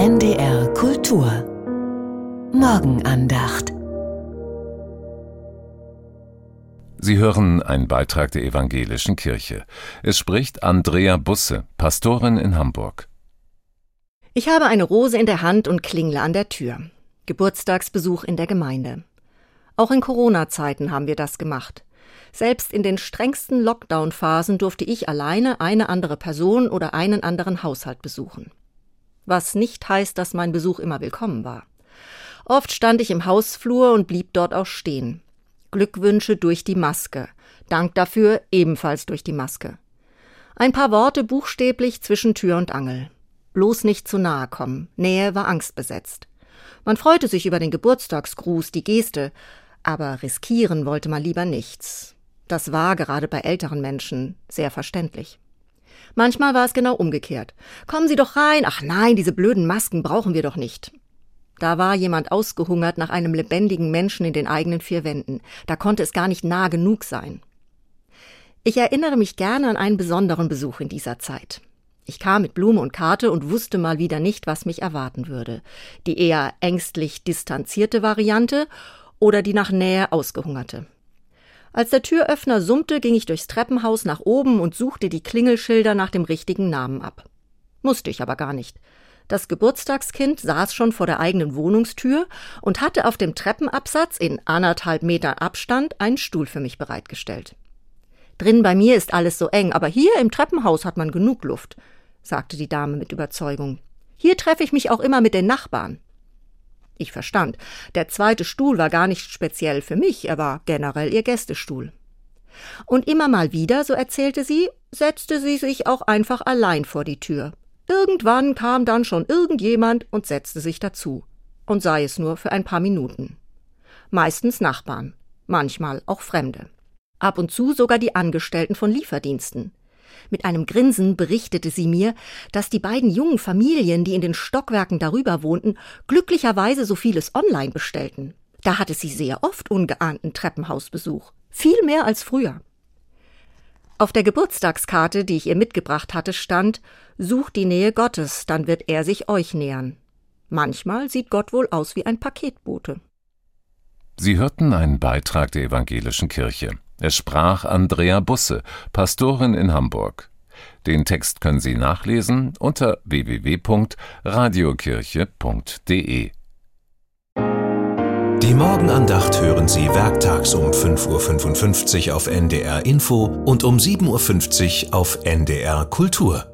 NDR Kultur Morgenandacht Sie hören einen Beitrag der Evangelischen Kirche. Es spricht Andrea Busse, Pastorin in Hamburg. Ich habe eine Rose in der Hand und klingle an der Tür. Geburtstagsbesuch in der Gemeinde. Auch in Corona-Zeiten haben wir das gemacht. Selbst in den strengsten Lockdown-Phasen durfte ich alleine eine andere Person oder einen anderen Haushalt besuchen. Was nicht heißt, dass mein Besuch immer willkommen war. Oft stand ich im Hausflur und blieb dort auch stehen. Glückwünsche durch die Maske. Dank dafür ebenfalls durch die Maske. Ein paar Worte buchstäblich zwischen Tür und Angel. Bloß nicht zu nahe kommen. Nähe war angstbesetzt. Man freute sich über den Geburtstagsgruß, die Geste, aber riskieren wollte man lieber nichts. Das war gerade bei älteren Menschen sehr verständlich. Manchmal war es genau umgekehrt. Kommen Sie doch rein. Ach nein, diese blöden Masken brauchen wir doch nicht. Da war jemand ausgehungert nach einem lebendigen Menschen in den eigenen vier Wänden. Da konnte es gar nicht nah genug sein. Ich erinnere mich gerne an einen besonderen Besuch in dieser Zeit. Ich kam mit Blume und Karte und wusste mal wieder nicht, was mich erwarten würde. Die eher ängstlich distanzierte Variante oder die nach Nähe ausgehungerte. Als der Türöffner summte, ging ich durchs Treppenhaus nach oben und suchte die Klingelschilder nach dem richtigen Namen ab. Musste ich aber gar nicht. Das Geburtstagskind saß schon vor der eigenen Wohnungstür und hatte auf dem Treppenabsatz in anderthalb Metern Abstand einen Stuhl für mich bereitgestellt. Drin bei mir ist alles so eng, aber hier im Treppenhaus hat man genug Luft, sagte die Dame mit Überzeugung. Hier treffe ich mich auch immer mit den Nachbarn. Ich verstand. Der zweite Stuhl war gar nicht speziell für mich, er war generell ihr Gästestuhl. Und immer mal wieder, so erzählte sie, setzte sie sich auch einfach allein vor die Tür. Irgendwann kam dann schon irgendjemand und setzte sich dazu. Und sei es nur für ein paar Minuten. Meistens Nachbarn, manchmal auch Fremde. Ab und zu sogar die Angestellten von Lieferdiensten. Mit einem Grinsen berichtete sie mir, dass die beiden jungen Familien, die in den Stockwerken darüber wohnten, glücklicherweise so vieles online bestellten. Da hatte sie sehr oft ungeahnten Treppenhausbesuch. Viel mehr als früher. Auf der Geburtstagskarte, die ich ihr mitgebracht hatte, stand Sucht die Nähe Gottes, dann wird er sich euch nähern. Manchmal sieht Gott wohl aus wie ein Paketbote. Sie hörten einen Beitrag der Evangelischen Kirche. Es sprach Andrea Busse, Pastorin in Hamburg. Den Text können Sie nachlesen unter www.radiokirche.de. Die Morgenandacht hören Sie werktags um 5.55 Uhr auf NDR Info und um 7.50 Uhr auf NDR Kultur.